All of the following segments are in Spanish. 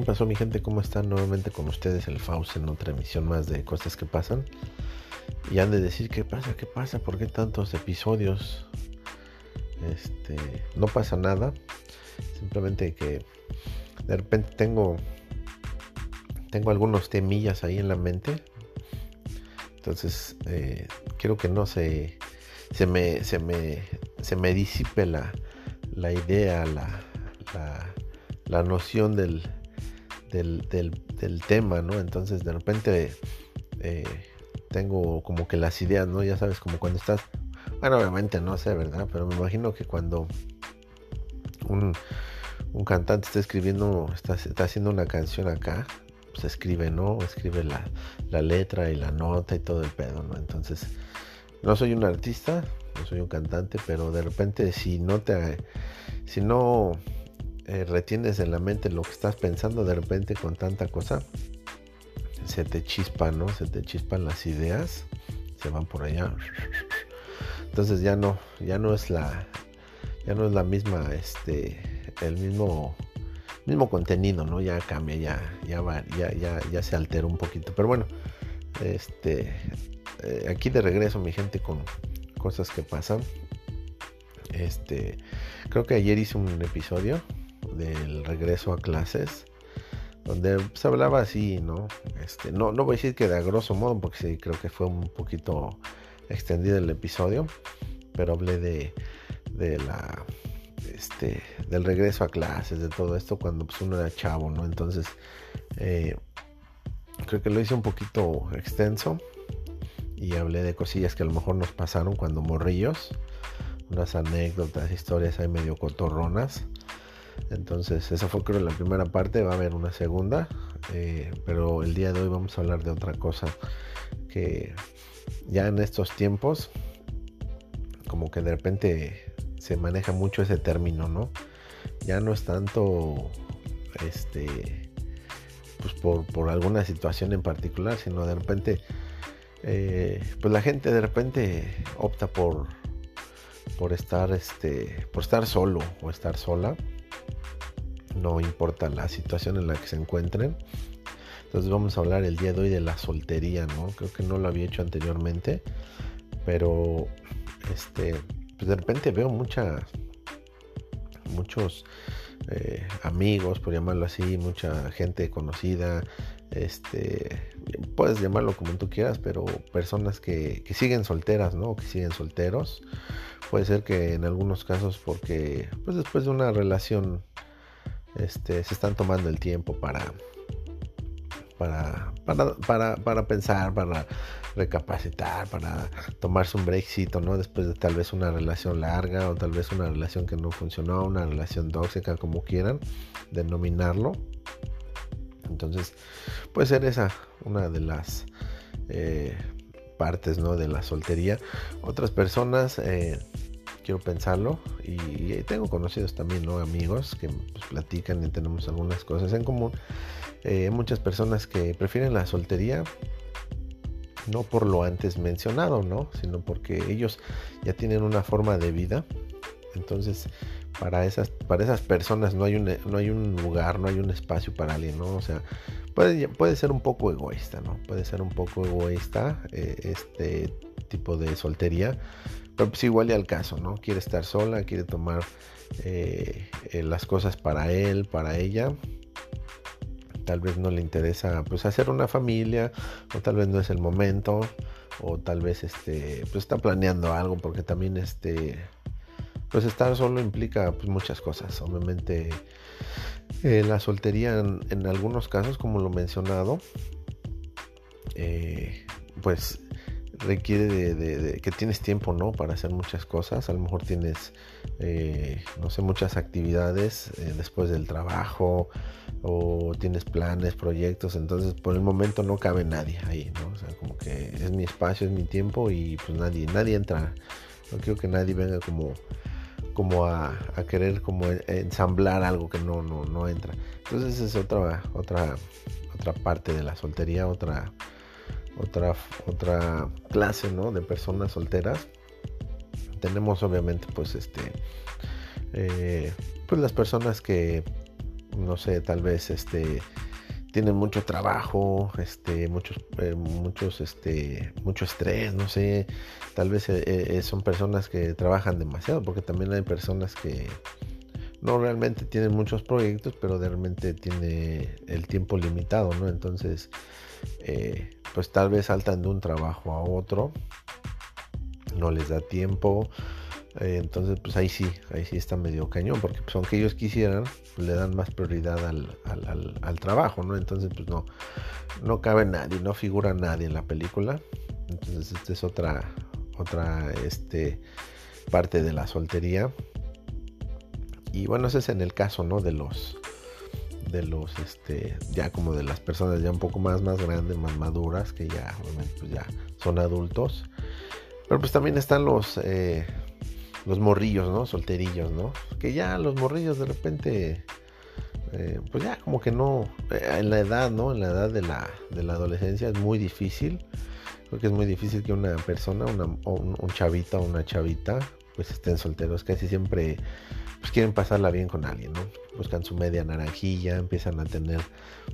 ¿qué pasó mi gente? ¿Cómo están? Nuevamente con ustedes el Faust en otra emisión más de cosas que pasan. Y han de decir, ¿qué pasa? ¿Qué pasa? ¿Por qué tantos episodios? Este, no pasa nada. Simplemente que de repente tengo tengo algunos temillas ahí en la mente. Entonces, eh, quiero que no se, se, me, se, me, se me disipe la, la idea, la, la, noción del, del, del, tema, ¿no? Entonces de repente eh, tengo como que las ideas, ¿no? Ya sabes, como cuando estás, bueno, obviamente no sé, ¿verdad? Pero me imagino que cuando un, un cantante está escribiendo, está, está, haciendo una canción acá, pues escribe, ¿no? Escribe la, la letra y la nota y todo el pedo, ¿no? Entonces, no soy un artista, no soy un cantante, pero de repente si no te, si no eh, retienes en la mente lo que estás pensando de repente con tanta cosa, se te chispa, ¿no? Se te chispan las ideas, se van por allá. Entonces ya no, ya no es la, ya no es la misma, este, el mismo, mismo contenido, ¿no? Ya cambia, ya, ya va, ya, ya, ya se altera un poquito. Pero bueno, este, eh, aquí de regreso, mi gente, con cosas que pasan. Este, creo que ayer hice un episodio del regreso a clases, donde se hablaba así, ¿no? Este, no, no voy a decir que de a grosso modo, porque sí, creo que fue un poquito extendido el episodio, pero hablé de, de la, este, del regreso a clases, de todo esto cuando pues, uno era chavo, ¿no? Entonces, eh, creo que lo hice un poquito extenso y hablé de cosillas que a lo mejor nos pasaron cuando morrillos, unas anécdotas, historias ahí medio cotorronas. Entonces, esa fue creo la primera parte, va a haber una segunda, eh, pero el día de hoy vamos a hablar de otra cosa que ya en estos tiempos, como que de repente se maneja mucho ese término, ¿no? Ya no es tanto, este, pues por, por alguna situación en particular, sino de repente, eh, pues la gente de repente opta por, por estar, este, por estar solo o estar sola no importa la situación en la que se encuentren. Entonces vamos a hablar el día de hoy de la soltería, ¿no? Creo que no lo había hecho anteriormente, pero este, pues de repente veo mucha, muchos eh, amigos, por llamarlo así, mucha gente conocida, este, puedes llamarlo como tú quieras, pero personas que, que siguen solteras, ¿no? Que siguen solteros. Puede ser que en algunos casos porque, pues después de una relación este, se están tomando el tiempo para, para, para, para, pensar, para recapacitar, para tomarse un breakcito, ¿no? Después de tal vez una relación larga o tal vez una relación que no funcionó, una relación tóxica, como quieran denominarlo. Entonces, puede ser esa una de las eh, partes, ¿no? De la soltería. Otras personas... Eh, quiero pensarlo. Y, tengo conocidos también, ¿no? Amigos que pues, platican y tenemos algunas cosas en común. Eh, muchas personas que prefieren la soltería no por lo antes mencionado, ¿no? Sino porque ellos ya tienen una forma de vida. Entonces, para esas, para esas personas no hay, un, no hay un lugar, no hay un espacio para alguien, ¿no? O sea, puede, puede ser un poco egoísta, ¿no? Puede ser un poco egoísta eh, este tipo de soltería, pero pues igual y al caso, ¿no? Quiere estar sola, quiere tomar eh, eh, las cosas para él, para ella. Tal vez no le interesa pues hacer una familia, o tal vez no es el momento, o tal vez este, pues está planeando algo, porque también este, pues estar solo implica pues muchas cosas. Obviamente eh, la soltería en, algunos casos, como lo mencionado, pues requiere de, que tienes tiempo, ¿no? Para hacer muchas cosas. A lo mejor tienes, eh, no sé, muchas actividades eh, después del trabajo o tienes planes, proyectos. Entonces, por el momento no cabe nadie ahí, ¿no? O sea, como que es mi espacio, es mi tiempo y pues nadie, nadie entra. No quiero que nadie venga como como a, a querer como ensamblar algo que no, no, no entra. Entonces es otra, otra, otra parte de la soltería, otra otra, otra clase ¿no? de personas solteras. Tenemos obviamente pues este eh, pues las personas que no sé, tal vez este tienen mucho trabajo, este, muchos, eh, muchos, este, mucho estrés, no sé, tal vez eh, son personas que trabajan demasiado, porque también hay personas que no realmente tienen muchos proyectos, pero realmente tiene el tiempo limitado, ¿no? Entonces, pues tal vez saltan de un trabajo a otro, no les da tiempo, eh, entonces, pues ahí sí, ahí sí está medio cañón, porque pues, aunque ellos quisieran, pues, le dan más prioridad al, trabajo, ¿no? Entonces, pues no, no cabe nadie, no figura nadie en la película. Entonces, esta es otra, otra, este, parte de la soltería. Y bueno, ese es en el caso, ¿no? De los, de los, este, ya como de las personas ya un poco más, más grandes, más maduras, que ya, pues ya son adultos. Pero pues también están los, eh, los morrillos, ¿no? Solterillos, ¿no? Que ya los morrillos de repente, eh, pues ya como que no, eh, en la edad, ¿no? En la edad de la, de la adolescencia es muy difícil. Creo que es muy difícil que una persona, una, un, chavita o una chavita, pues estén solteros. Casi siempre pues quieren pasarla bien con alguien, ¿no? Buscan su media naranjilla, empiezan a tener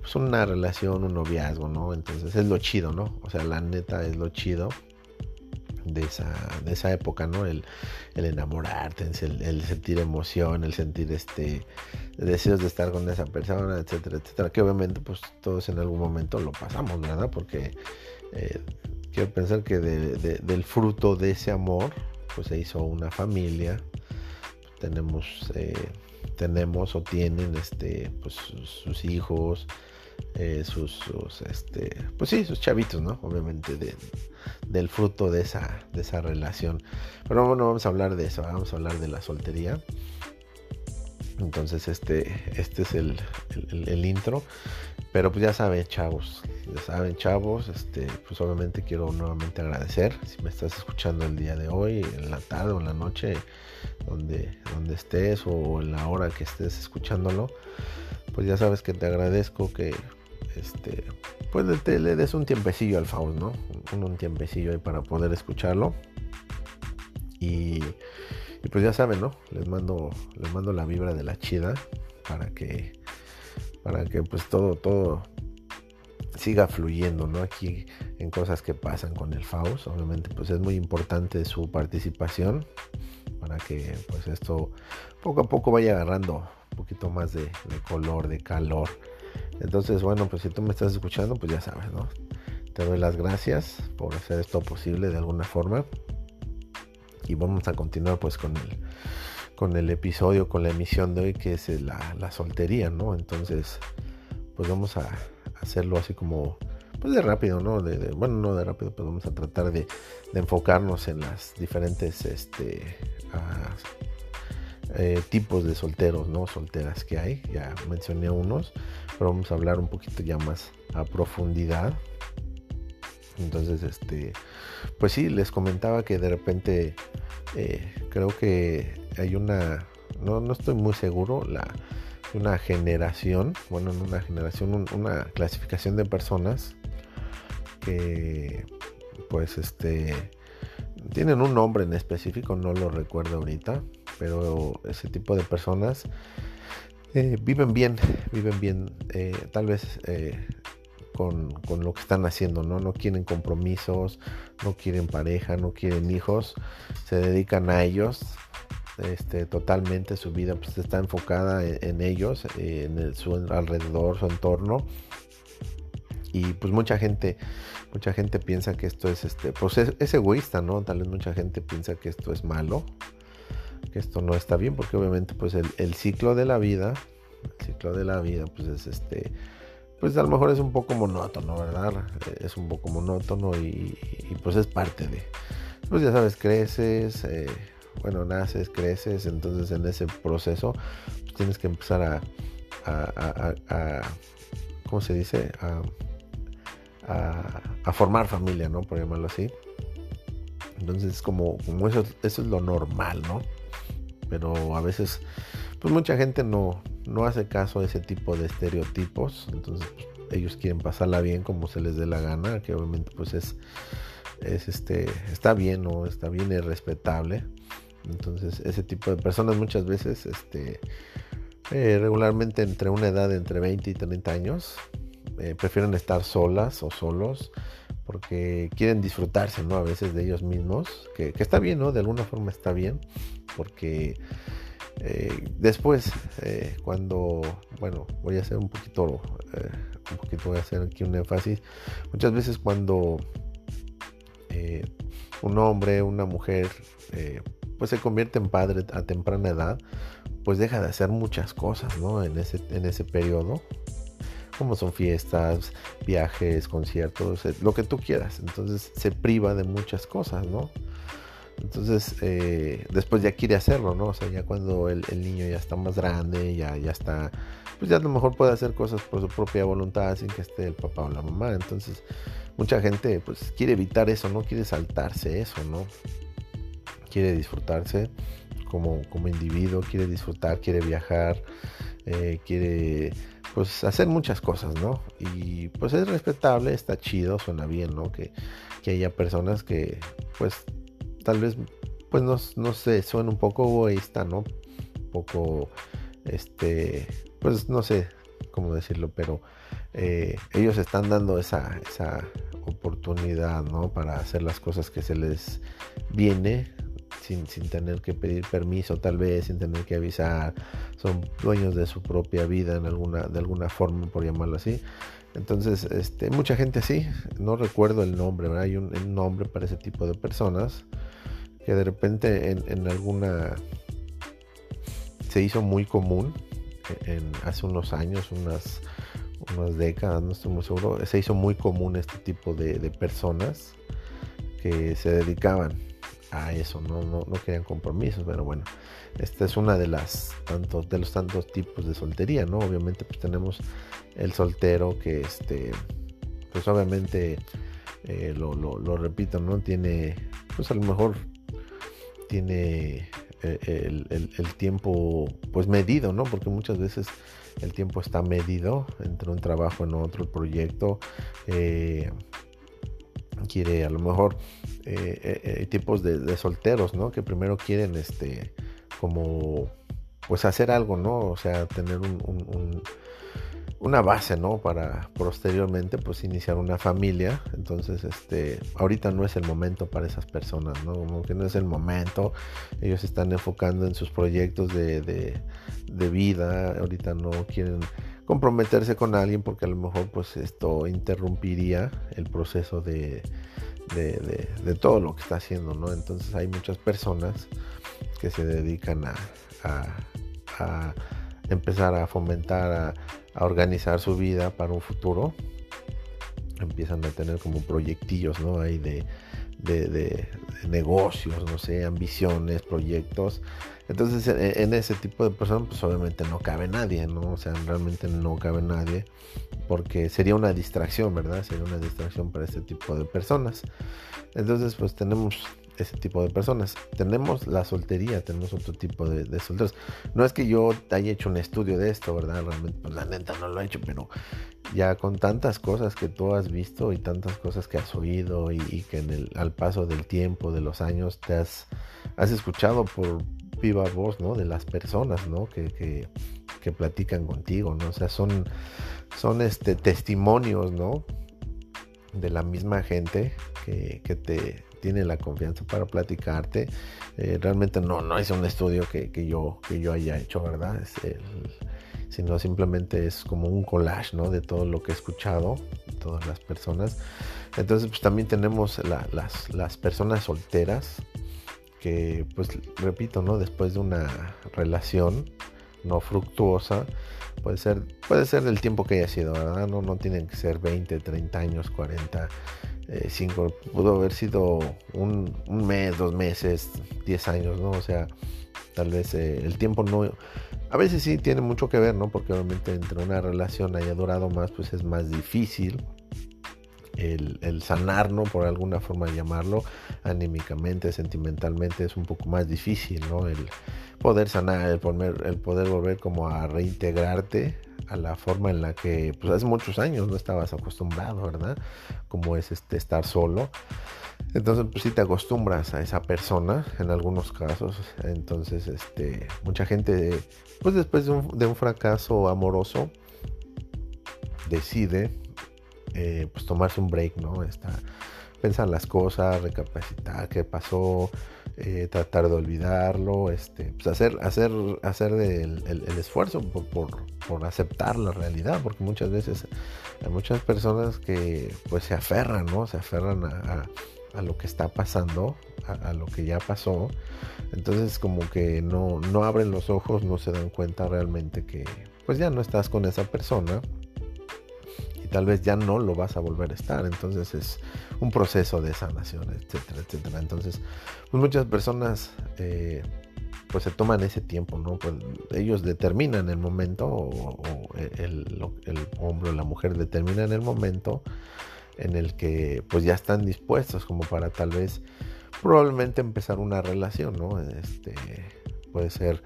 pues una relación, un noviazgo, ¿no? Entonces es lo chido, ¿no? O sea, la neta es lo chido de esa, de esa época, ¿no? El, enamorarte, el, sentir emoción, el sentir este deseos de estar con esa persona, etcétera, etcétera, que obviamente pues todos en algún momento lo pasamos, ¿verdad? Porque eh, quiero pensar que del fruto de ese amor, pues se hizo una familia, tenemos, eh, tenemos o tienen este, pues sus hijos, eh, sus, este, pues sí, sus chavitos, ¿no? Obviamente del fruto de esa, de esa relación. Pero bueno, vamos a hablar de eso, vamos a hablar de la soltería. Entonces este, este es el, intro. Pero pues ya saben, chavos, ya saben, chavos, este, pues obviamente quiero nuevamente agradecer si me estás escuchando el día de hoy, en la tarde o en la noche, donde, donde estés o en la hora que estés escuchándolo pues ya sabes que te agradezco que este pues le des un tiempecillo al Faust, ¿no? Un, tiempecillo ahí para poder escucharlo. Y, pues ya saben, ¿no? Les mando, les mando la vibra de la chida para que para que pues todo, todo siga fluyendo, ¿no? Aquí en cosas que pasan con el Faust. Obviamente, pues es muy importante su participación para que pues esto poco a poco vaya agarrando un poquito más de, color, de calor. Entonces, bueno, pues si tú me estás escuchando, pues ya sabes, ¿no? Te doy las gracias por hacer esto posible de alguna forma. Y vamos a continuar pues con el, con el episodio, con la emisión de hoy, que es la, soltería, ¿no? Entonces, pues vamos a hacerlo así como, pues de rápido, ¿no? De, bueno, no de rápido, pero vamos a tratar de, enfocarnos en las diferentes, este, ah, eh, tipos de solteros, ¿no? Solteras que hay, ya mencioné unos, pero vamos a hablar un poquito ya más a profundidad. Entonces, este, pues sí, les comentaba que de repente eh, creo que hay una, no, no estoy muy seguro, la, una generación, bueno, no una generación, una clasificación de personas que, pues, este, tienen un nombre en específico, no lo recuerdo ahorita, pero ese tipo de personas eh, viven bien, viven bien, eh, tal vez con, lo que están haciendo, ¿no? No quieren compromisos, no quieren pareja, no quieren hijos, se dedican a ellos. Este, totalmente su vida pues, está enfocada en, ellos, en su alrededor, su entorno. Y pues mucha gente, mucha gente piensa que esto es este, pues es egoísta, ¿no? Tal vez mucha gente piensa que esto es malo, que esto no está bien porque obviamente pues el, ciclo de la vida, el ciclo de la vida pues es este, pues a lo mejor es un poco monótono, ¿verdad? Es un poco monótono y, pues es parte de, pues ya sabes, creces, eh, bueno, naces, creces, entonces en ese proceso pues, tienes que empezar a, a, ¿cómo se dice? A, formar familia, ¿no? Por llamarlo así. Entonces, como, como eso, eso es lo normal, ¿no? pero a veces pues mucha gente no, no hace caso a ese tipo de estereotipos, entonces pues, ellos quieren pasarla bien como se les dé la gana, que obviamente pues es, es este, está bien o está bien y respetable. Entonces ese tipo de personas muchas veces este, eh, regularmente entre una edad de entre 20 y 30 años. Eh, prefieren estar solas o solos porque quieren disfrutarse, ¿no? A veces de ellos mismos, que, está bien, ¿no? De alguna forma está bien, porque eh, después, cuando, bueno, voy a hacer un poquito, un poquito voy a hacer aquí un énfasis, muchas veces cuando un hombre, una mujer, pues se convierte en padre a temprana edad, pues deja de hacer muchas cosas, ¿no? En ese, en ese periodo, como son fiestas, viajes, conciertos, eh, lo que tú quieras. Entonces se priva de muchas cosas, ¿no? Entonces eh, después ya quiere hacerlo, ¿no? O sea, ya cuando el, niño ya está más grande, ya, ya está, pues ya a lo mejor puede hacer cosas por su propia voluntad sin que esté el papá o la mamá. Entonces mucha gente pues quiere evitar eso, no quiere saltarse eso, ¿no? Quiere disfrutarse como, individuo, quiere disfrutar, quiere viajar, eh, quiere pues hacer muchas cosas, ¿no? Y pues es respetable, está chido, suena bien, ¿no? Que, haya personas que pues tal vez pues no, no sé, suena un poco egoísta, ¿no? Un poco, este, pues no sé cómo decirlo, pero eh, ellos están dando esa, esa oportunidad, ¿no? Para hacer las cosas que se les viene sin, tener que pedir permiso tal vez, sin tener que avisar, son dueños de su propia vida en alguna, de alguna forma, por llamarlo así. Entonces, este, mucha gente así, no recuerdo el nombre, hay un, nombre para ese tipo de personas que de repente en, alguna se hizo muy común en, hace unos años, unas, unas décadas, no estoy muy seguro, se hizo muy común este tipo de, personas que se dedicaban a eso, no, no, no querían compromisos, pero bueno, esta es una de las tantos, de los tantos tipos de soltería, ¿no? Obviamente pues tenemos el soltero que este, pues obviamente eh, lo, lo, repito, ¿no? Tiene, pues a lo mejor tiene eh, el, tiempo pues medido, ¿no? Porque muchas veces el tiempo está medido entre un trabajo en otro proyecto. Eh, quiere a lo mejor eh, eh, eh, tipos de, solteros, ¿no? Que primero quieren, este, como, pues hacer algo, ¿no? O sea, tener un, una base, ¿no? Para posteriormente, pues iniciar una familia. Entonces, este, ahorita no es el momento para esas personas, ¿no? Como que no es el momento. Ellos están enfocando en sus proyectos de, de vida. Ahorita no quieren comprometerse con alguien porque a lo mejor pues esto interrumpiría el proceso de, de, todo lo que está haciendo, ¿no? Entonces hay muchas personas que se dedican a, a, empezar a fomentar, a, organizar su vida para un futuro. Empiezan a tener como proyectillos, ¿no? Ahí de, negocios, no sé, ambiciones, proyectos. Entonces, en, ese tipo de personas, pues obviamente no cabe nadie, ¿no? O sea, realmente no cabe nadie, porque sería una distracción, ¿verdad? Sería una distracción para este tipo de personas. Entonces, pues tenemos ese tipo de personas. Tenemos la soltería, tenemos otro tipo de, solteros. No es que yo haya hecho un estudio de esto, ¿verdad? Realmente, pues la neta no lo he hecho, pero ya con tantas cosas que tú has visto y tantas cosas que has oído y, que en el, al paso del tiempo, de los años, te has, escuchado por viva voz, ¿no? De las personas, ¿no? Que, que, que platican contigo, ¿no? O sea, son, son este, testimonios, ¿no? De la misma gente que, que te, tiene la confianza para platicarte. Eh, realmente no, no es un estudio que, yo, que yo haya hecho, ¿verdad? sino simplemente es como un collage, ¿no? De todo lo que he escuchado, todas las personas. Entonces, pues también tenemos las, las personas solteras, que, pues, repito, ¿no? Después de una relación no fructuosa, puede ser, puede ser del tiempo que haya sido, ¿verdad? No, no tienen que ser 20, 30 años, 40 eh, cinco, pudo haber sido un, mes, dos meses, diez años, ¿no? O sea, tal vez eh, el tiempo no... A veces sí tiene mucho que ver, ¿no? Porque obviamente entre una relación haya durado más, pues es más difícil el, sanar, ¿no? Por alguna forma llamarlo, anímicamente, sentimentalmente, es un poco más difícil, ¿no? El poder sanar, el poder volver como a reintegrarte a la forma en la que pues hace muchos años no estabas acostumbrado, ¿verdad? Como es este estar solo. Entonces, pues si te acostumbras a esa persona en algunos casos. Entonces, este, mucha gente, pues después de un, fracaso amoroso, decide eh, pues tomarse un break, ¿no? Está, pensar las cosas, recapacitar qué pasó, eh, tratar de olvidarlo, este, pues hacer, hacer, hacer el, esfuerzo por, por, aceptar la realidad, porque muchas veces hay muchas personas que pues se aferran, ¿no? Se aferran a a lo que está pasando, a, lo que ya pasó. Entonces como que no, no abren los ojos, no se dan cuenta realmente que pues ya no estás con esa persona tal vez ya no lo vas a volver a estar. Entonces es un proceso de sanación, etcétera, etcétera. Entonces pues muchas personas eh, pues se toman ese tiempo, ¿no? Pues ellos determinan el momento o, el, el hombre o la mujer determinan el momento en el que pues ya están dispuestos como para tal vez probablemente empezar una relación, ¿no? Este puede ser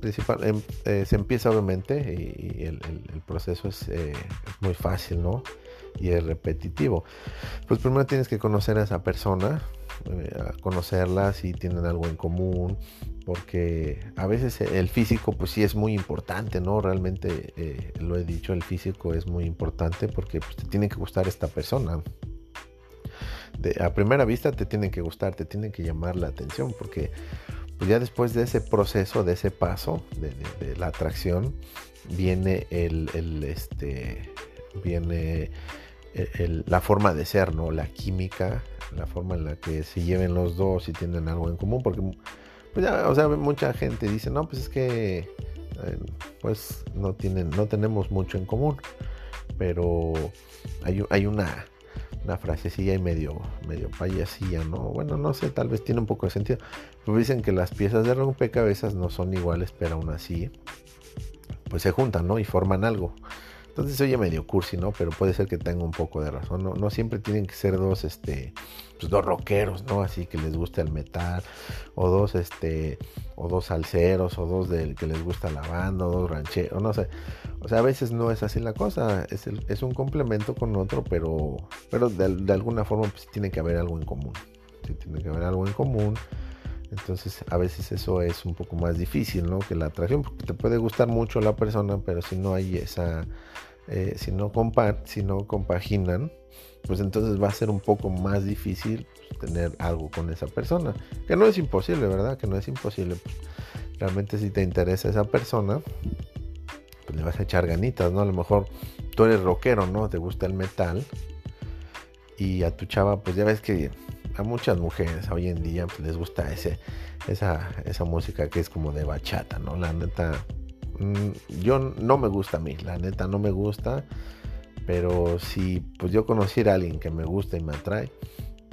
principal em, eh, se empieza obviamente y, el, proceso es eh, muy fácil, ¿no? Y es repetitivo. Pues primero tienes que conocer a esa persona, eh, conocerla si tienen algo en común, porque a veces el físico pues sí es muy importante, ¿no? Realmente lo he dicho, el físico es muy importante porque pues, te tiene que gustar esta persona. a primera vista te tiene que gustar, te tiene que llamar la atención porque pues ya después de ese proceso, de ese paso de, la atracción, viene el, este, viene la forma de ser, ¿no? La química, la forma en la que se lleven los dos y tienen algo en común, porque pues o sea, mucha gente dice, no, pues es que eh, pues no tienen, no tenemos mucho en común. Pero hay, hay una, una frasecilla y medio, medio payasilla, ¿no? Bueno, no sé, tal vez tiene un poco de sentido. Dicen que las piezas de rompecabezas no son iguales, pero aún así, pues se juntan, ¿no? Y forman algo. Entonces oye medio cursi, ¿no? Pero puede ser que tenga un poco de razón. No, siempre tienen que ser dos, este, pues dos rockeros, ¿no? Así que les gusta el metal, o dos, este, o dos salseros, o dos del que les gusta la banda, o dos rancheros, no sé. O sea, a veces no es así la cosa, es un complemento con otro, pero, pero de, alguna forma pues tiene que haber algo en común. Sí, tiene que haber algo en común. Entonces a veces eso es un poco más difícil, ¿no? Que la atracción, porque te puede gustar mucho la persona, pero si no hay esa eh, si, no si no compaginan, pues entonces va a ser un poco más difícil tener algo con esa persona. Que no es imposible, ¿verdad? Que no es imposible. Pues, realmente si te interesa esa persona, pues le vas a echar ganitas, ¿no? A lo mejor tú eres rockero, ¿no? Te gusta el metal. Y a tu chava, pues ya ves que a muchas mujeres hoy en día pues, les gusta ese, esa, esa música que es como de bachata, ¿no? La neta, yo no me gusta a mí, la neta no me gusta, pero si pues yo conociera a alguien que me gusta y me atrae,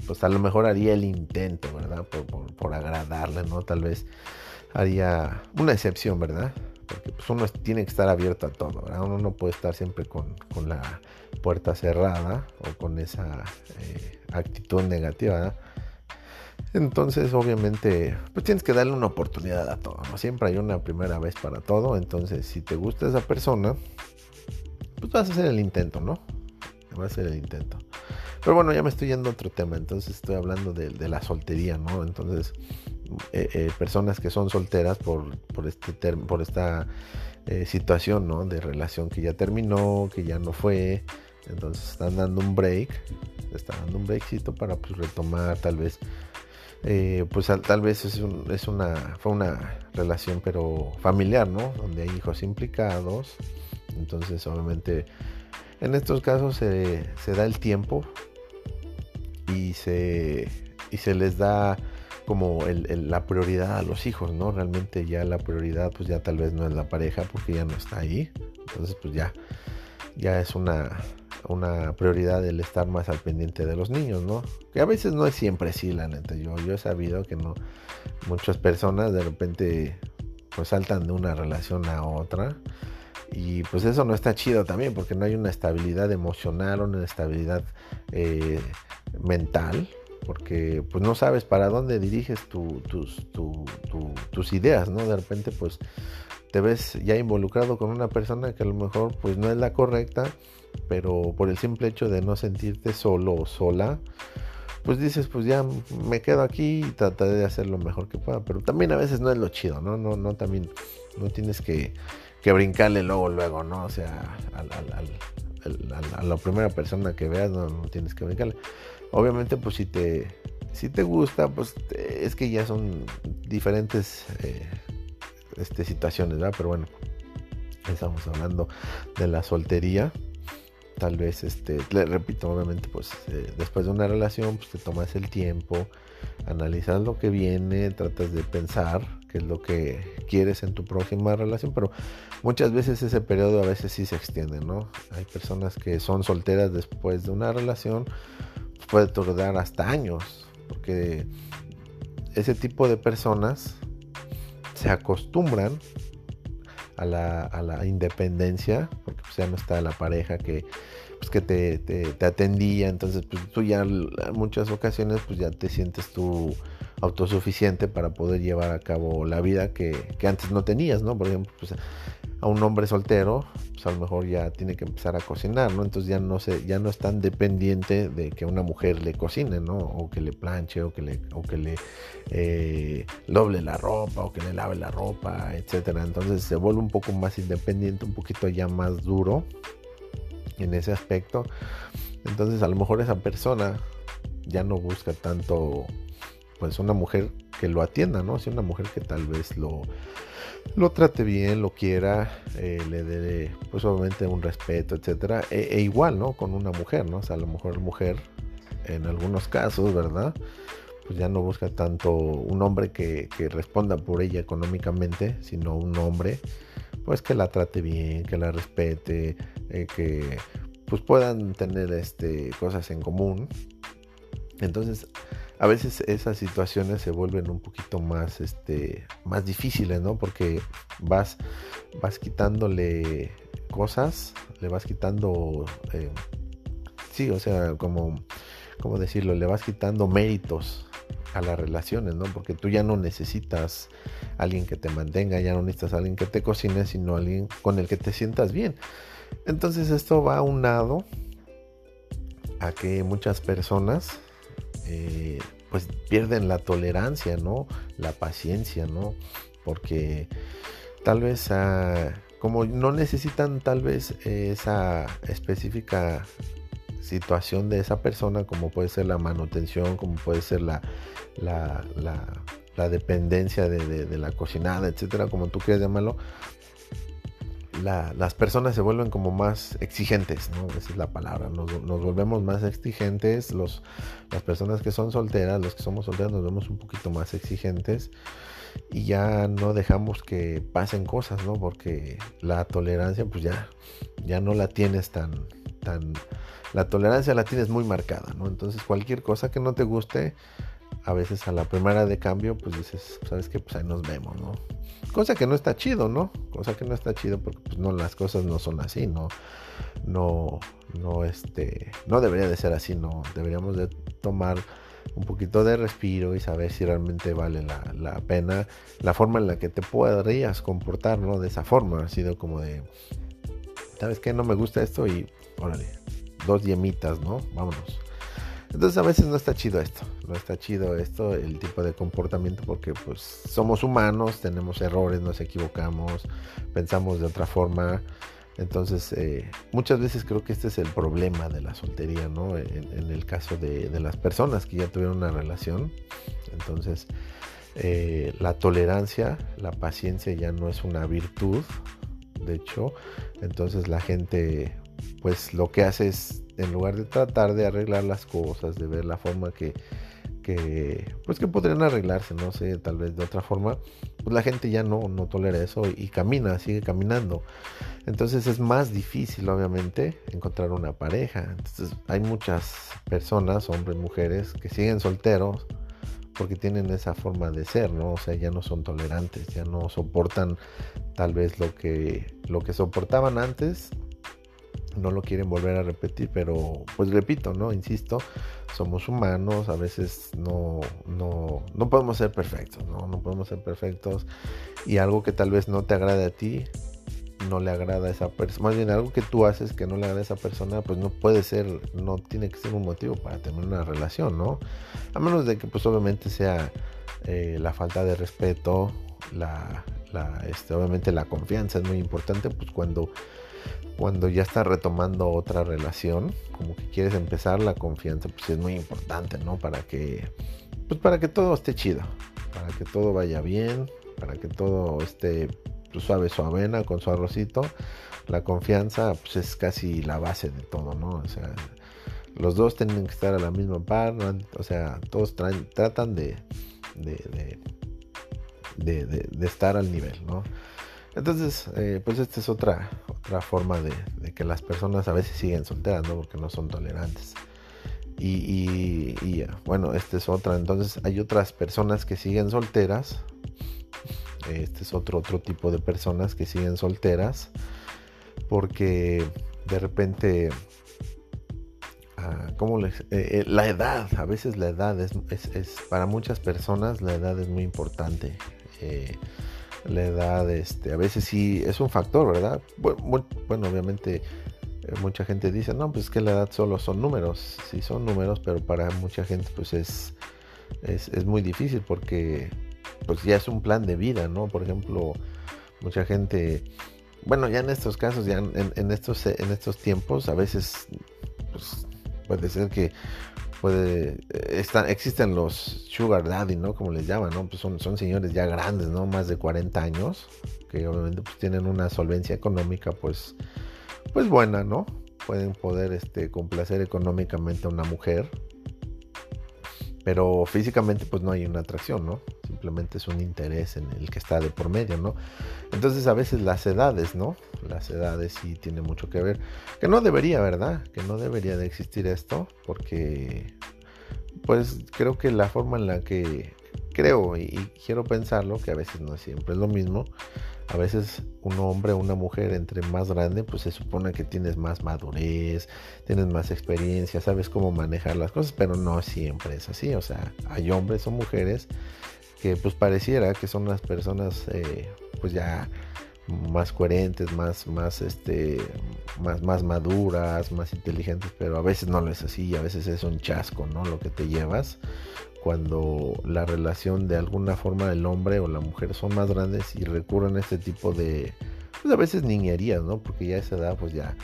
pues a lo mejor haría el intento, ¿verdad? Por, agradarle, ¿no? Tal vez haría una excepción, ¿verdad? Porque pues uno tiene que estar abierto a todo, ¿verdad? Uno no puede estar siempre con, la puerta cerrada o con esa eh, actitud negativa, ¿verdad? Entonces, obviamente, pues tienes que darle una oportunidad a todo, ¿no? Siempre hay una primera vez para todo. Entonces, si te gusta esa persona, pues vas a hacer el intento, ¿no? Vas a hacer el intento. Pero bueno, ya me estoy yendo a otro tema. Entonces, estoy hablando de, la soltería, ¿no? Entonces, eh, eh, personas que son solteras por, por, este por esta eh, situación, ¿no? De relación que ya terminó, que ya no fue. Entonces, están dando un break. Están dando un breakcito para pues, retomar tal vez eh, pues tal vez es, es, una, fue una relación pero familiar, ¿no? Donde hay hijos implicados. Entonces obviamente en estos casos se, da el tiempo y se, y se les da como la prioridad a los hijos, ¿no? Realmente ya la prioridad pues ya tal vez no es la pareja porque ya no está ahí. Entonces pues ya, ya es una, una prioridad el estar más al pendiente de los niños, ¿no? Que a veces no es siempre así, la neta. Yo, he sabido que no, muchas personas de repente pues saltan de una relación a otra. Y pues eso no está chido también porque no hay una estabilidad emocional, una estabilidad eh, mental, porque pues no sabes para dónde diriges tus ideas, ¿no? De repente pues te ves ya involucrado con una persona que a lo mejor pues no es la correcta pero por el simple hecho de no sentirte solo o sola, pues dices, pues ya me quedo aquí y trataré de hacer lo mejor que pueda. Pero también a veces no es lo chido, ¿no? No, no, también, no tienes que, que brincarle luego, luego, ¿no? O sea, a la primera persona que veas, no, no tienes que brincarle. Obviamente, pues si te, si te gusta, pues es que ya son diferentes eh, este, situaciones, ¿verdad? Pero bueno, estamos hablando de la soltería. Tal vez, este, le repito, obviamente, pues eh, después de una relación, pues te tomas el tiempo, analizas lo que viene, tratas de pensar qué es lo que quieres en tu próxima relación, pero muchas veces ese periodo a veces sí se extiende, ¿no? Hay personas que son solteras después de una relación, puede tardar hasta años, porque ese tipo de personas se acostumbran a la, independencia, porque pues, ya no está la pareja que, pues, que te, atendía, entonces pues, tú ya en muchas ocasiones pues ya te sientes tú autosuficiente para poder llevar a cabo la vida que, que antes no tenías, ¿no? Por ejemplo, pues a un hombre soltero, pues a lo mejor ya tiene que empezar a cocinar, ¿no? Entonces ya no se, ya no es tan dependiente de que una mujer le cocine, ¿no? O que le planche, o que le, eh, doble la ropa, o que le lave la ropa, etcétera. Entonces se vuelve un poco más independiente, un poquito ya más duro en ese aspecto. Entonces a lo mejor esa persona ya no busca tanto, pues una mujer que lo atienda, ¿no? Si una mujer que tal vez lo lo trate bien, lo quiera, eh, le dé pues obviamente un respeto, etcétera, e, e, igual, ¿no? Con una mujer, ¿no? O sea, a lo mejor mujer, en algunos casos, ¿verdad? Pues ya no busca tanto un hombre que, que responda por ella económicamente, sino un hombre, pues que la trate bien, que la respete, eh, que pues puedan tener este, cosas en común. Entonces, a veces esas situaciones se vuelven un poquito más, este, más difíciles, ¿no? Porque vas, vas quitándole cosas, le vas quitando, eh, sí, o sea, como, ¿cómo decirlo? Le vas quitando méritos a las relaciones, ¿no? Porque tú ya no necesitas alguien que te mantenga, ya no necesitas alguien que te cocine, sino alguien con el que te sientas bien. Entonces esto va aunado a que muchas personas eh, pues pierden la tolerancia, ¿no? La paciencia, ¿no? Porque tal vez ah, como no necesitan tal vez esa específica situación de esa persona, como puede ser la manutención, como puede ser la, la, dependencia de, de, la cocinada, etcétera, como tú quieras llamarlo, las personas se vuelven como más exigentes, ¿no? Esa es la palabra, nos, volvemos más exigentes, los, las personas que son solteras, los que somos solteros nos vemos un poquito más exigentes y ya no dejamos que pasen cosas, ¿no? Porque la tolerancia pues ya, ya no la tienes tan, tan, la tolerancia la tienes muy marcada, ¿no? Entonces cualquier cosa que no te guste, a veces a la primera de cambio, pues dices, ¿sabes qué? Pues ahí nos vemos, ¿no? Cosa que no está chido, ¿no? Cosa que no está chido porque pues no, las cosas no son así, ¿no? No, no, este, no debería de ser así, ¿no? Deberíamos de tomar un poquito de respiro y saber si realmente vale la, la pena la forma en la que te podrías comportar, ¿no? De esa forma, ha sido como de, ¿sabes qué? No me gusta esto y, órale, dos yemitas, ¿no? Vámonos. Entonces a veces no está chido esto, no está chido esto, el tipo de comportamiento, porque pues somos humanos, tenemos errores, nos equivocamos, pensamos de otra forma. Entonces eh, muchas veces creo que este es el problema de la soltería, ¿no? En, el caso de, las personas que ya tuvieron una relación. Entonces eh, la tolerancia, la paciencia ya no es una virtud, de hecho. Entonces la gente pues lo que hace es en lugar de tratar de arreglar las cosas, de ver la forma que, que pues que podrían arreglarse, no sé, tal vez de otra forma, pues la gente ya no, no tolera eso y, camina, sigue caminando. Entonces es más difícil, obviamente, encontrar una pareja. Entonces hay muchas personas, hombres, mujeres, que siguen solteros porque tienen esa forma de ser, ¿no? O sea, ya no son tolerantes, ya no soportan tal vez lo que, lo que soportaban antes no lo quieren volver a repetir, pero pues repito, ¿no? Insisto, somos humanos, a veces no, no, no podemos ser perfectos, ¿no? No podemos ser perfectos y algo que tal vez no te agrade a ti, no le agrada a esa persona, más bien algo que tú haces que no le agrada a esa persona, pues no puede ser, no tiene que ser un motivo para tener una relación, ¿no? A menos de que pues obviamente sea eh, la falta de respeto, la, este, obviamente la confianza es muy importante, pues cuando, cuando ya estás retomando otra relación, como que quieres empezar la confianza, pues es muy importante, ¿no? Para que, pues para que todo esté chido, para que todo vaya bien, para que todo esté pues, suave su avena con su arrocito. La confianza pues, es casi la base de todo, ¿no? O sea, los dos tienen que estar a la misma par, o sea, todos tratan de de, de, estar al nivel, ¿no? Entonces, eh, pues esta es otra, otra forma de, que las personas a veces siguen solteras, ¿no? Porque no son tolerantes. Y, y, bueno, esta es otra. Entonces, hay otras personas que siguen solteras. Este es otro, otro tipo de personas que siguen solteras. Porque de repente ¿cómo les, eh, eh, la edad, a veces la edad es, es, para muchas personas la edad es muy importante. Eh, la edad, este, a veces sí es un factor, ¿verdad? Bueno, obviamente mucha gente dice, no, pues que la edad solo son números, sí son números, pero para mucha gente pues es, es, muy difícil porque pues ya es un plan de vida, ¿no? Por ejemplo, mucha gente, bueno, ya en estos casos, ya en, estos, en estos tiempos, a veces pues, puede ser que puede están, existen los sugar daddy, ¿no? Como les llaman, ¿no? Pues son, son señores ya grandes, ¿no? Más de 40 años, que obviamente pues tienen una solvencia económica pues pues buena, ¿no? Pueden poder este complacer económicamente a una mujer pero físicamente pues no hay una atracción, ¿no? Simplemente es un interés en el que está de por medio, ¿no? Entonces a veces las edades, ¿no? Las edades sí tienen mucho que ver. Que no debería, ¿verdad? Que no debería de existir esto porque pues creo que la forma en la que creo y, quiero pensarlo, que a veces no siempre es lo mismo, a veces un hombre o una mujer entre más grande, pues se supone que tienes más madurez, tienes más experiencia, sabes cómo manejar las cosas, pero no siempre es así. O sea, hay hombres o mujeres que pues pareciera que son las personas eh, pues ya más coherentes, más, más, este, más, más maduras, más inteligentes, pero a veces no lo es así, a veces es un chasco, ¿no? Lo que te llevas cuando la relación de alguna forma del hombre o la mujer son más grandes y recurren a este tipo de, pues a veces niñerías, ¿no? Porque ya esa edad pues ya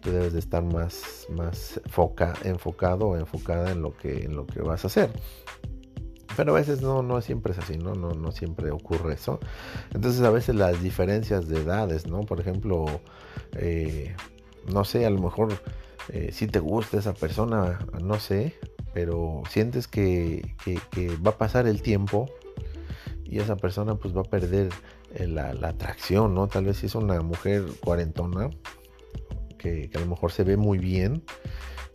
tú debes de estar más, más foca, enfocado o enfocada en lo que, en lo que vas a hacer. Pero a veces no, no siempre es así, ¿no? No, no siempre ocurre eso. Entonces a veces las diferencias de edades, ¿no? Por ejemplo, eh, no sé, a lo mejor eh, si te gusta esa persona, no sé, pero sientes que, va a pasar el tiempo y esa persona pues va a perder eh, la, atracción, ¿no? Tal vez si es una mujer cuarentona que, a lo mejor se ve muy bien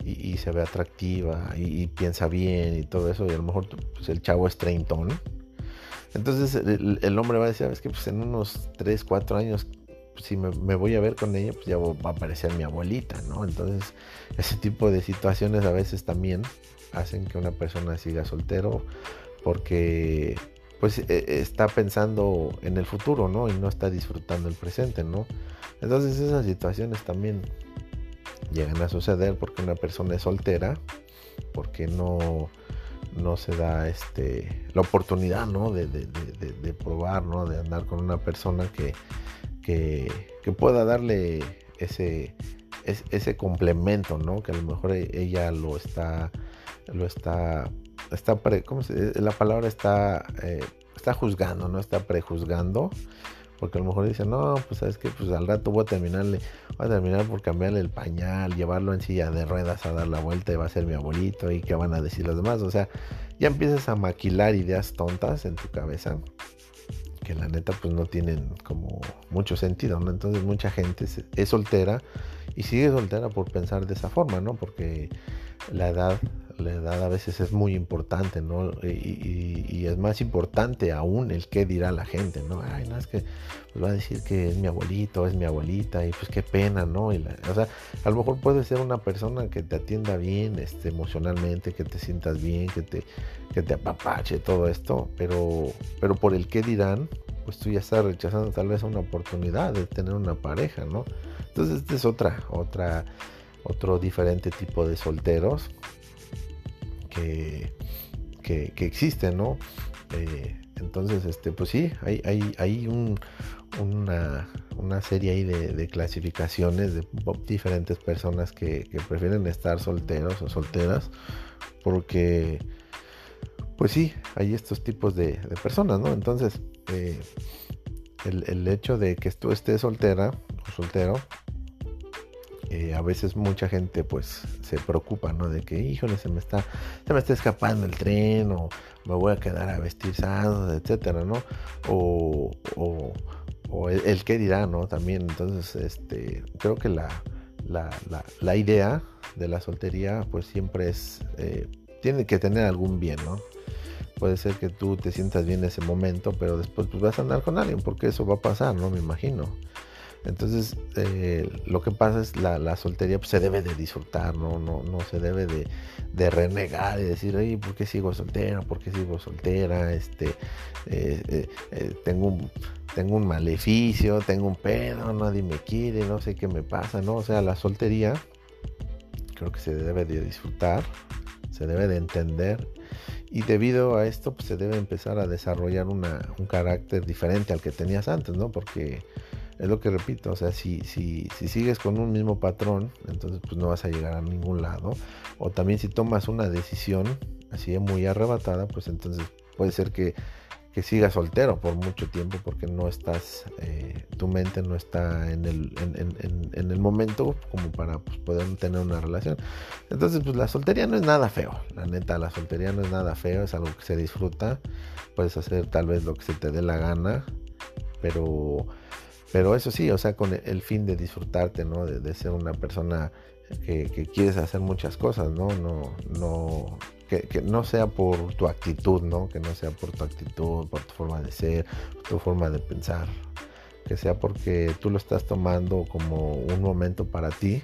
y, se ve atractiva y, piensa bien y todo eso y a lo mejor pues, el chavo es treintón. Entonces el, hombre va a decir, es que pues en unos 3, 4 años pues, si me, me, voy a ver con ella, pues ya va a aparecer mi abuelita, ¿no? Entonces, ese tipo de situaciones a veces también hacen que una persona siga soltero porque pues e, está pensando en el futuro, ¿no? Y no está disfrutando el presente, ¿no? Entonces esas situaciones también llegan a suceder porque una persona es soltera, porque no, no se da este, la oportunidad, ¿no? De, probar, ¿no? De andar con una persona que, que, pueda darle ese, ese complemento, ¿no? Que a lo mejor e, ella lo está lo está, está ¿cómo se, la palabra está, eh, está juzgando, no está prejuzgando, porque a lo mejor dice, no, pues sabes que pues al rato voy a terminarle, voy a terminar por cambiarle el pañal, llevarlo en silla de ruedas a dar la vuelta y va a ser mi abuelito y qué van a decir los demás, o sea, ya empiezas a maquilar ideas tontas en tu cabeza que la neta pues no tienen como mucho sentido, ¿no? Entonces mucha gente es soltera y sigue soltera por pensar de esa forma, ¿no? Porque la edad la edad a veces es muy importante, ¿no? Y, es más importante aún el qué dirá la gente, ¿no? Ay, no, es que pues va a decir que es mi abuelito, es mi abuelita, y pues qué pena, ¿no? O sea, a lo mejor puede ser una persona que te atienda bien, este, emocionalmente, que te sientas bien, que te, que te apapache todo esto, pero, pero por el qué dirán, pues tú ya estás rechazando tal vez una oportunidad de tener una pareja, ¿no? Entonces, esta es otra, otra, otro diferente tipo de solteros que, que, existen, ¿no? Eh, entonces, este, pues sí, hay, hay, hay una, una, serie ahí de, clasificaciones de diferentes personas que, prefieren estar solteros o solteras porque, pues sí, hay estos tipos de, personas, ¿no? Entonces, eh, el, el, hecho de que tú estés soltera o soltero, a veces mucha gente pues se preocupa, ¿no? De que, híjole, se me está, se me está escapando el tren o me voy a quedar a vestir sábados, etcétera, ¿no? O, o, el, qué dirá, ¿no? También, entonces, este, creo que la, la, la, idea de la soltería pues siempre es, eh, tiene que tener algún bien, ¿no? Puede ser que tú te sientas bien en ese momento, pero después pues vas a andar con alguien, porque eso va a pasar, ¿no? Me imagino. Entonces, eh, lo que pasa es la, la soltería pues, se debe de disfrutar, ¿no? No, no se debe de, renegar y decir, oye, ¿por qué sigo soltera? ¿Por qué sigo soltera? Este, eh, eh, tengo, un, tengo un maleficio, tengo un pedo, nadie me quiere, no sé qué me pasa, ¿no? O sea, la soltería creo que se debe de disfrutar, se debe de entender y debido a esto pues, se debe empezar a desarrollar una, un carácter diferente al que tenías antes, ¿no? Porque es lo que repito, o sea, si, si, si sigues con un mismo patrón, entonces pues no vas a llegar a ningún lado. O también si tomas una decisión así muy arrebatada, pues entonces puede ser que, que sigas soltero por mucho tiempo porque no estás, eh, tu mente no está en el, en, en, el momento como para pues, poder tener una relación. Entonces, pues la soltería no es nada feo, la neta, la soltería no es nada feo, es algo que se disfruta, puedes hacer tal vez lo que se te dé la gana, pero pero eso sí, o sea, con el fin de disfrutarte, ¿no? De, ser una persona que, quieres hacer muchas cosas, ¿no? No, no, que, no sea por tu actitud, ¿no? Que no sea por tu actitud, por tu forma de ser, tu forma de pensar. Que sea porque tú lo estás tomando como un momento para ti,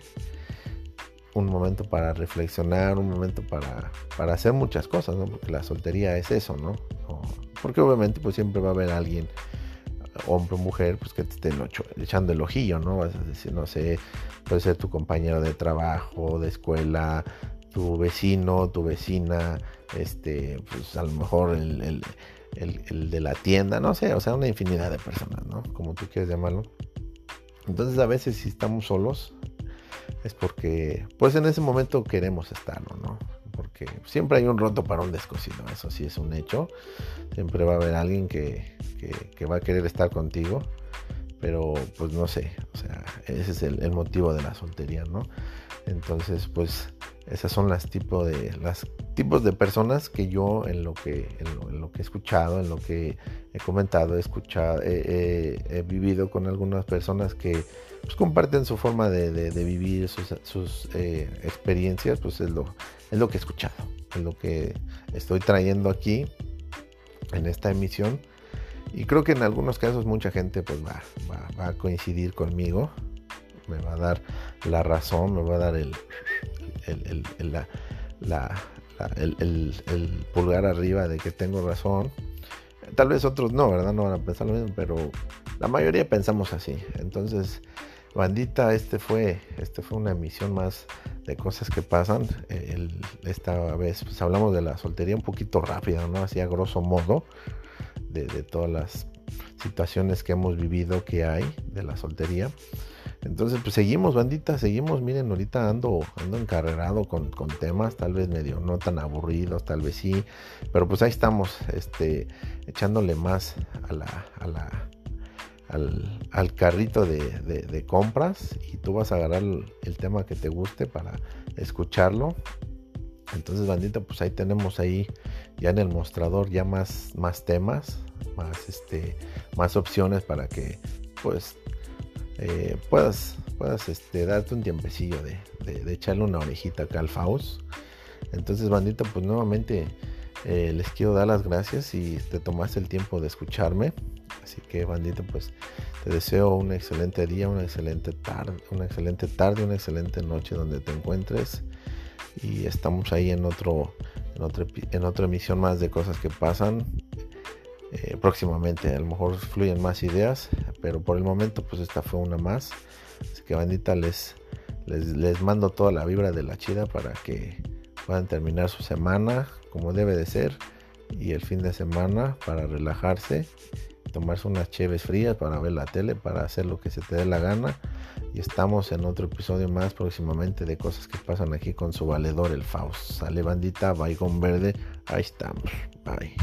un momento para reflexionar, un momento para, para hacer muchas cosas, ¿no? Porque la soltería es eso, ¿no? Porque obviamente pues siempre va a haber alguien hombre o mujer, pues que te estén echando el ojillo, ¿no? Vas a decir, no sé, puede ser tu compañero de trabajo, de escuela, tu vecino, tu vecina, este, pues a lo mejor el, de la tienda, no sé, o sea, una infinidad de personas, ¿no? Como tú quieres llamarlo. Entonces a veces si estamos solos es porque, pues en ese momento queremos estarlo, ¿no? Porque siempre hay un roto para un descosido, eso sí es un hecho. Siempre va a haber alguien que, que, va a querer estar contigo, pero pues no sé, o sea, ese es el, motivo de la soltería, ¿no? Entonces, pues esas son las tipos de las tipos de personas que yo en lo que en lo, que he escuchado, en lo que he comentado, he escuchado, he, vivido con algunas personas que pues, comparten su forma de, vivir, sus, eh, experiencias, pues es lo, es lo que he escuchado, es lo que estoy trayendo aquí en esta emisión y creo que en algunos casos mucha gente pues va, va, a coincidir conmigo, me va a dar la razón, me va a dar el, el, el, pulgar arriba de que tengo razón. Tal vez otros no, ¿verdad? No van a pensar lo mismo, pero la mayoría pensamos así. Entonces, bandita, este fue, este fue una emisión más de cosas que pasan. esta vez pues, hablamos de la soltería un poquito rápida, ¿no? Así a grosso modo de, todas las situaciones que hemos vivido que hay de la soltería. Entonces, pues seguimos, bandita, seguimos. Miren, ahorita ando, ando encarrerado con, temas, tal vez medio no tan aburridos, tal vez sí. Pero pues ahí estamos, este, echándole más a la, a la, al, carrito de, compras. Y tú vas a agarrar el tema que te guste para escucharlo entonces, bandita, pues ahí tenemos ahí ya en el mostrador ya más, más temas, más, este, más opciones para que pues eh, puedas, este, darte un tiempecillo de, echarle una orejita acá al Faust. Entonces, bandita, pues nuevamente eh, les quiero dar las gracias y te tomaste el tiempo de escucharme. Así que, bandita, pues te deseo un excelente día, una excelente tarde, una excelente tarde, una excelente noche donde te encuentres. Y estamos ahí en otro, en otra, en otra emisión más de cosas que pasan. Eh, próximamente a lo mejor fluyen más ideas, pero por el momento pues esta fue una más. Así que bandita les, les, les mando toda la vibra de la chida para que puedan terminar su semana como debe de ser y el fin de semana para relajarse, tomarse unas cheves frías para ver la tele, para hacer lo que se te dé la gana. Y estamos en otro episodio más próximamente de cosas que pasan aquí con su valedor el Faust. Sale bandita, con verde, ahí estamos. Bye.